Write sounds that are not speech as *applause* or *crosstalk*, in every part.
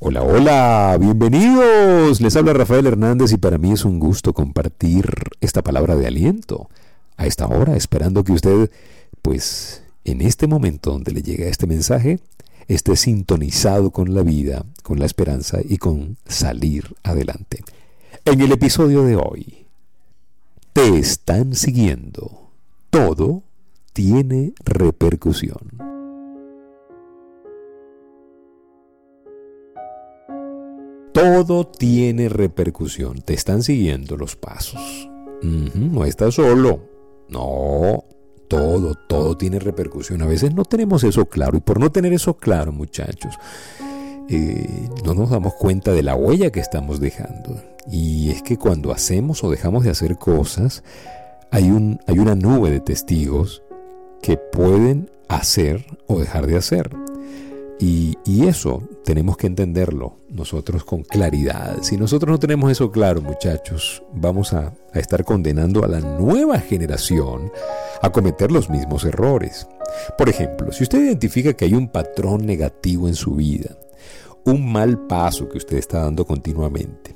Hola, hola, bienvenidos. Les habla Rafael Hernández y para mí es un gusto compartir esta palabra de aliento a esta hora, esperando que usted, pues, en este momento donde le llega este mensaje, esté sintonizado con la vida, con la esperanza y con salir adelante. En el episodio de hoy, te están siguiendo. Todo tiene repercusión. Todo tiene repercusión. Te están siguiendo los pasos. no estás solo. No, todo, todo tiene repercusión. A veces no tenemos eso claro. Y por no tener eso claro, muchachos, eh, no nos damos cuenta de la huella que estamos dejando. Y es que cuando hacemos o dejamos de hacer cosas, hay, un, hay una nube de testigos que pueden hacer o dejar de hacer. Y, eso tenemos que entenderlo nosotros con claridad. Si nosotros no tenemos eso claro, muchachos, vamos a, estar condenando a la nueva generación a cometer los mismos errores. Por ejemplo, si usted identifica que hay un patrón negativo en su vida, un mal paso que usted está dando continuamente,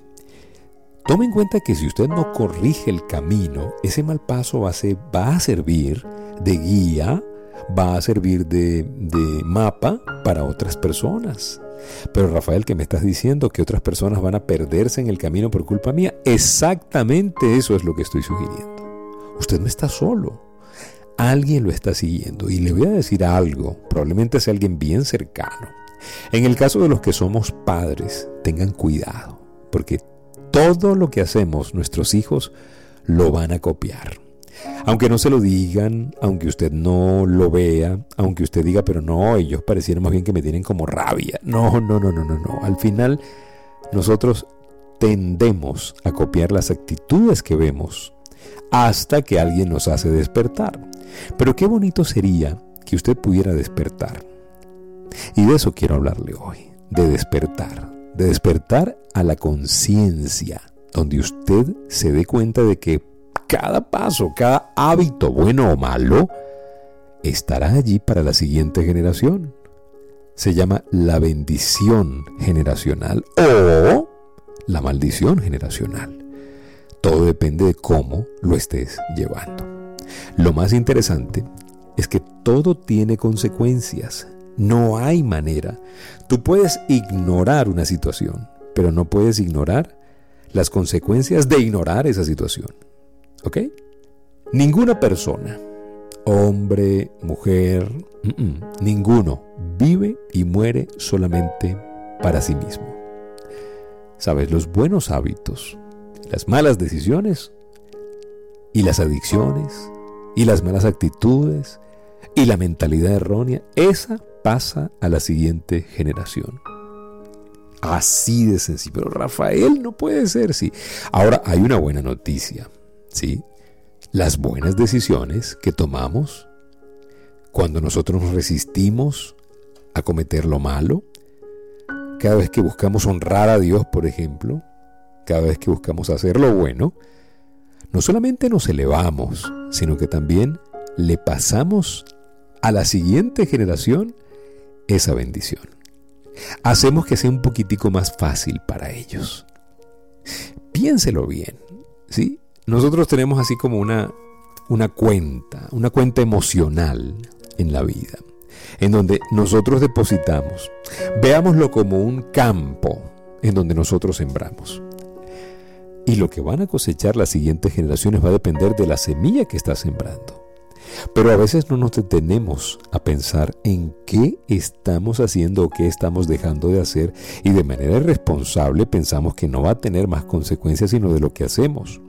tome en cuenta que si usted no corrige el camino, ese mal paso va a, va a servir de guía va a servir de, mapa para otras personas. Pero Rafael, ¿qué me estás diciendo? ¿Que otras personas van a perderse en el camino por culpa mía? Exactamente eso es lo que estoy sugiriendo. Usted no está solo. Alguien lo está siguiendo. Y le voy a decir algo, probablemente sea alguien bien cercano. En el caso de los que somos padres, tengan cuidado, porque todo lo que hacemos nuestros hijos lo van a copiar. Aunque no se lo digan, aunque usted no lo vea, aunque usted diga, pero no, ellos parecieron más bien que me tienen como rabia. No, no, no, no, no, no. Al final, nosotros tendemos a copiar las actitudes que vemos hasta que alguien nos hace despertar. Pero qué bonito sería que usted pudiera despertar. Y de eso quiero hablarle hoy, de despertar, de despertar a la conciencia, donde usted se dé cuenta de que cada paso, cada hábito, bueno o malo, estará allí para la siguiente generación. Se llama la bendición generacional o la maldición generacional. Todo depende de cómo lo estés llevando. Lo más interesante es que todo tiene consecuencias. No hay manera. Tú puedes ignorar una situación, pero no puedes ignorar las consecuencias de ignorar esa situación. ¿Ok? Ninguna persona, hombre, mujer, ninguno, vive y muere solamente para sí mismo. Sabes, los buenos hábitos, las malas decisiones y las adicciones y las malas actitudes y la mentalidad errónea, esa pasa a la siguiente generación. Así de sencillo. Pero Rafael no puede ser, sí. Ahora hay una buena noticia. ¿Sí? Las buenas decisiones que tomamos cuando nosotros nos resistimos a cometer lo malo, cada vez que buscamos honrar a Dios, por ejemplo, cada vez que buscamos hacer lo bueno, no solamente nos elevamos, sino que también le pasamos a la siguiente generación esa bendición. Hacemos que sea un poquitico más fácil para ellos. Piénselo bien, ¿sí? Nosotros tenemos así como una, una cuenta, una cuenta emocional en la vida, en donde nosotros depositamos. Veámoslo como un campo en donde nosotros sembramos. Y lo que van a cosechar las siguientes generaciones va a depender de la semilla que está sembrando. Pero a veces no nos detenemos a pensar en qué estamos haciendo o qué estamos dejando de hacer y de manera irresponsable pensamos que no va a tener más consecuencias sino de lo que hacemos.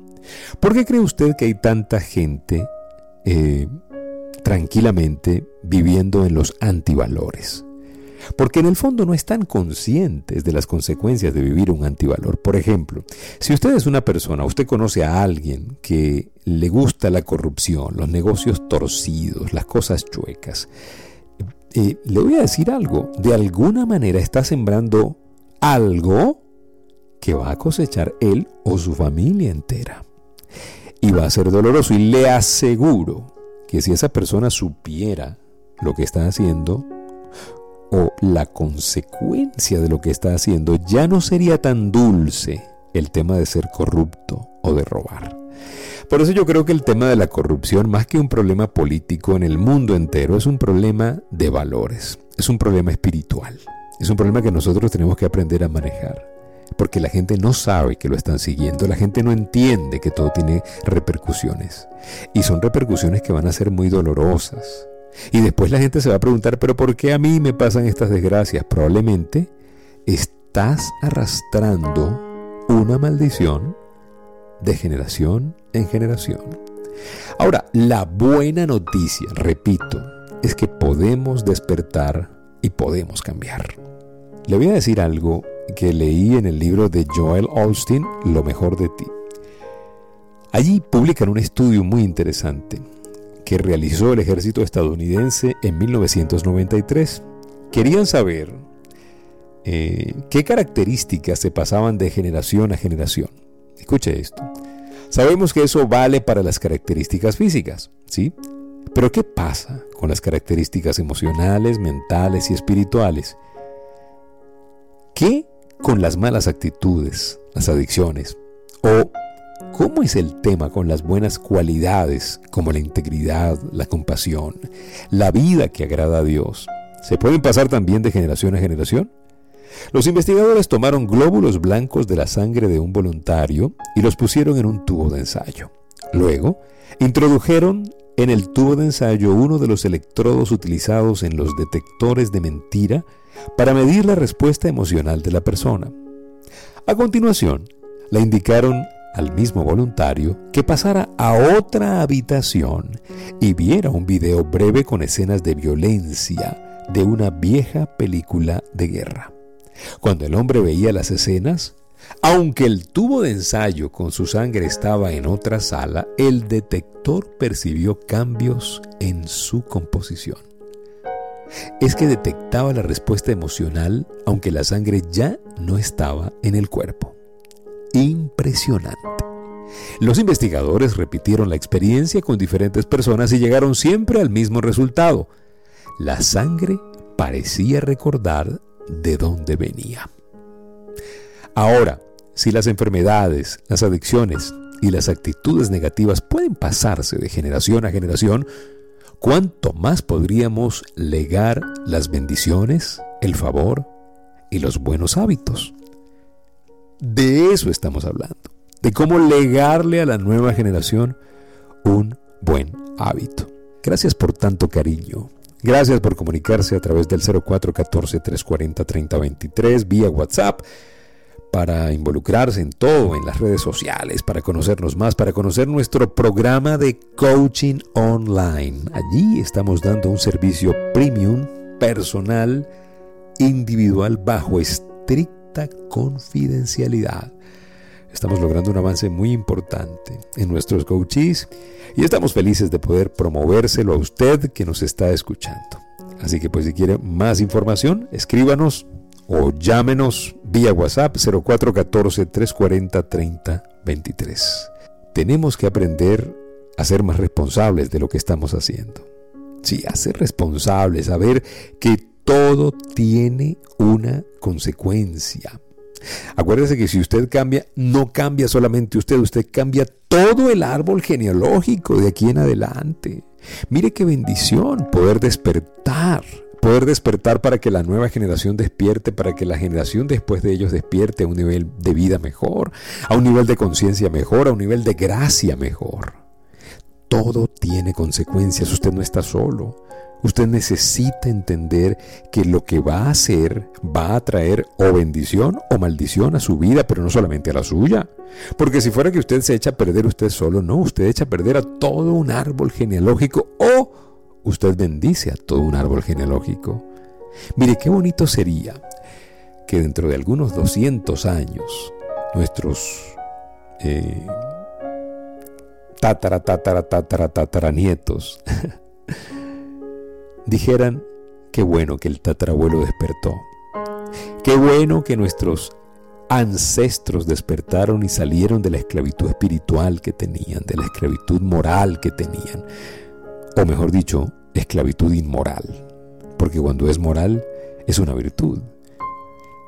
¿Por qué cree usted que hay tanta gente eh, tranquilamente viviendo en los antivalores? Porque en el fondo no están conscientes de las consecuencias de vivir un antivalor. Por ejemplo, si usted es una persona, usted conoce a alguien que le gusta la corrupción, los negocios torcidos, las cosas chuecas, eh, le voy a decir algo, de alguna manera está sembrando algo que va a cosechar él o su familia entera y va a ser doloroso. Y le aseguro que si esa persona supiera lo que está haciendo, o la consecuencia de lo que está haciendo ya no sería tan dulce el tema de ser corrupto o de robar. Por eso yo creo que el tema de la corrupción, más que un problema político en el mundo entero, es un problema de valores, es un problema espiritual, es un problema que nosotros tenemos que aprender a manejar. Porque la gente no sabe que lo están siguiendo, la gente no entiende que todo tiene repercusiones. Y son repercusiones que van a ser muy dolorosas. Y después la gente se va a preguntar, pero ¿por qué a mí me pasan estas desgracias? Probablemente estás arrastrando una maldición de generación en generación. Ahora, la buena noticia, repito, es que podemos despertar y podemos cambiar. Le voy a decir algo que leí en el libro de Joel Austin, Lo mejor de ti. Allí publican un estudio muy interesante que realizó el ejército estadounidense en 1993. Querían saber eh, qué características se pasaban de generación a generación. Escuche esto. Sabemos que eso vale para las características físicas, ¿sí? Pero ¿qué pasa con las características emocionales, mentales y espirituales? ¿Qué con las malas actitudes, las adicciones? ¿O cómo es el tema con las buenas cualidades como la integridad, la compasión, la vida que agrada a Dios? ¿Se pueden pasar también de generación a generación? Los investigadores tomaron glóbulos blancos de la sangre de un voluntario y los pusieron en un tubo de ensayo. Luego, introdujeron en el tubo de ensayo uno de los electrodos utilizados en los detectores de mentira para medir la respuesta emocional de la persona. A continuación, le indicaron al mismo voluntario que pasara a otra habitación y viera un video breve con escenas de violencia de una vieja película de guerra. Cuando el hombre veía las escenas, aunque el tubo de ensayo con su sangre estaba en otra sala, el detector percibió cambios en su composición. Es que detectaba la respuesta emocional aunque la sangre ya no estaba en el cuerpo. Impresionante. Los investigadores repitieron la experiencia con diferentes personas y llegaron siempre al mismo resultado. La sangre parecía recordar de dónde venía. Ahora, si las enfermedades, las adicciones y las actitudes negativas pueden pasarse de generación a generación, ¿cuánto más podríamos legar las bendiciones, el favor y los buenos hábitos? De eso estamos hablando, de cómo legarle a la nueva generación un buen hábito. Gracias por tanto cariño. Gracias por comunicarse a través del 0414-340-3023 vía WhatsApp para involucrarse en todo, en las redes sociales, para conocernos más, para conocer nuestro programa de coaching online. Allí estamos dando un servicio premium, personal, individual, bajo estricta confidencialidad. Estamos logrando un avance muy importante en nuestros coaches y estamos felices de poder promovérselo a usted que nos está escuchando. Así que pues si quiere más información, escríbanos o llámenos vía WhatsApp 0414-340-3023. Tenemos que aprender a ser más responsables de lo que estamos haciendo. Sí, a ser responsables, a ver que todo tiene una consecuencia. Acuérdese que si usted cambia, no cambia solamente usted, usted cambia todo el árbol genealógico de aquí en adelante. Mire qué bendición poder despertar poder despertar para que la nueva generación despierte, para que la generación después de ellos despierte a un nivel de vida mejor, a un nivel de conciencia mejor, a un nivel de gracia mejor. Todo tiene consecuencias, usted no está solo. Usted necesita entender que lo que va a hacer va a traer o bendición o maldición a su vida, pero no solamente a la suya. Porque si fuera que usted se echa a perder usted solo, no, usted echa a perder a todo un árbol genealógico o usted bendice a todo un árbol genealógico. Mire qué bonito sería que dentro de algunos 200 años nuestros eh, nietos *laughs* dijeran, qué bueno que el tatarabuelo despertó, qué bueno que nuestros ancestros despertaron y salieron de la esclavitud espiritual que tenían, de la esclavitud moral que tenían, o mejor dicho, esclavitud inmoral, porque cuando es moral es una virtud.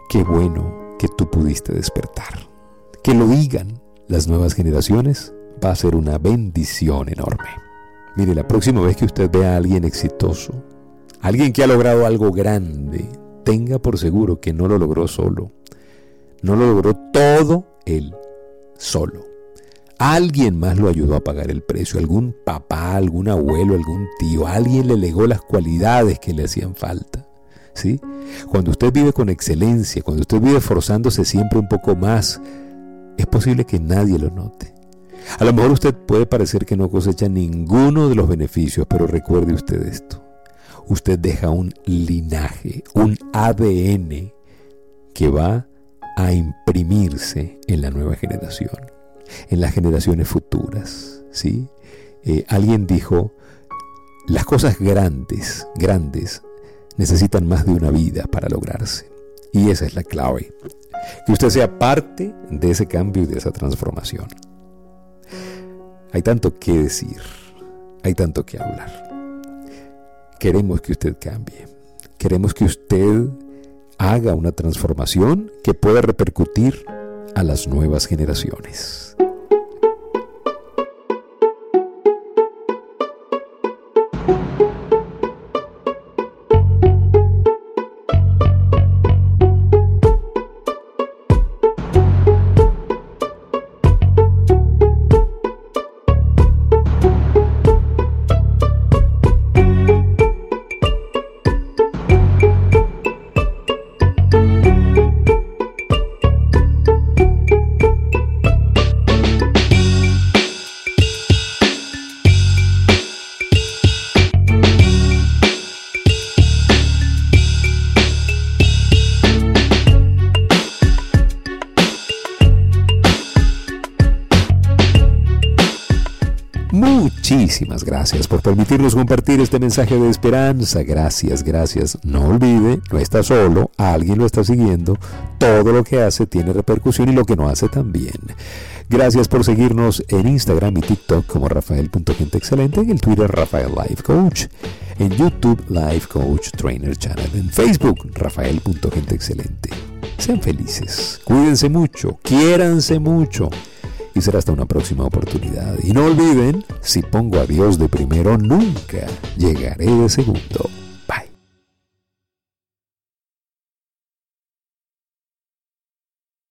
Qué bueno que tú pudiste despertar. Que lo digan las nuevas generaciones va a ser una bendición enorme. Mire, la próxima vez que usted vea a alguien exitoso, alguien que ha logrado algo grande, tenga por seguro que no lo logró solo. No lo logró todo él solo. Alguien más lo ayudó a pagar el precio, algún papá, algún abuelo, algún tío, alguien le legó las cualidades que le hacían falta. ¿Sí? Cuando usted vive con excelencia, cuando usted vive esforzándose siempre un poco más, es posible que nadie lo note. A lo mejor usted puede parecer que no cosecha ninguno de los beneficios, pero recuerde usted esto. Usted deja un linaje, un ADN que va a imprimirse en la nueva generación en las generaciones futuras. ¿sí? Eh, alguien dijo, las cosas grandes, grandes, necesitan más de una vida para lograrse. Y esa es la clave. Que usted sea parte de ese cambio y de esa transformación. Hay tanto que decir, hay tanto que hablar. Queremos que usted cambie. Queremos que usted haga una transformación que pueda repercutir a las nuevas generaciones. Muchísimas gracias por permitirnos compartir este mensaje de esperanza. Gracias, gracias. No olvide, no está solo, alguien lo está siguiendo. Todo lo que hace tiene repercusión y lo que no hace también. Gracias por seguirnos en Instagram y TikTok como Rafael.GenteExcelente, en el Twitter Rafael Life Coach, en YouTube Life Coach Trainer Channel, en Facebook Rafael.GenteExcelente. Sean felices, cuídense mucho, quiéranse mucho y será hasta una próxima oportunidad. Y no olviden, si pongo a Dios de primero, nunca llegaré de segundo.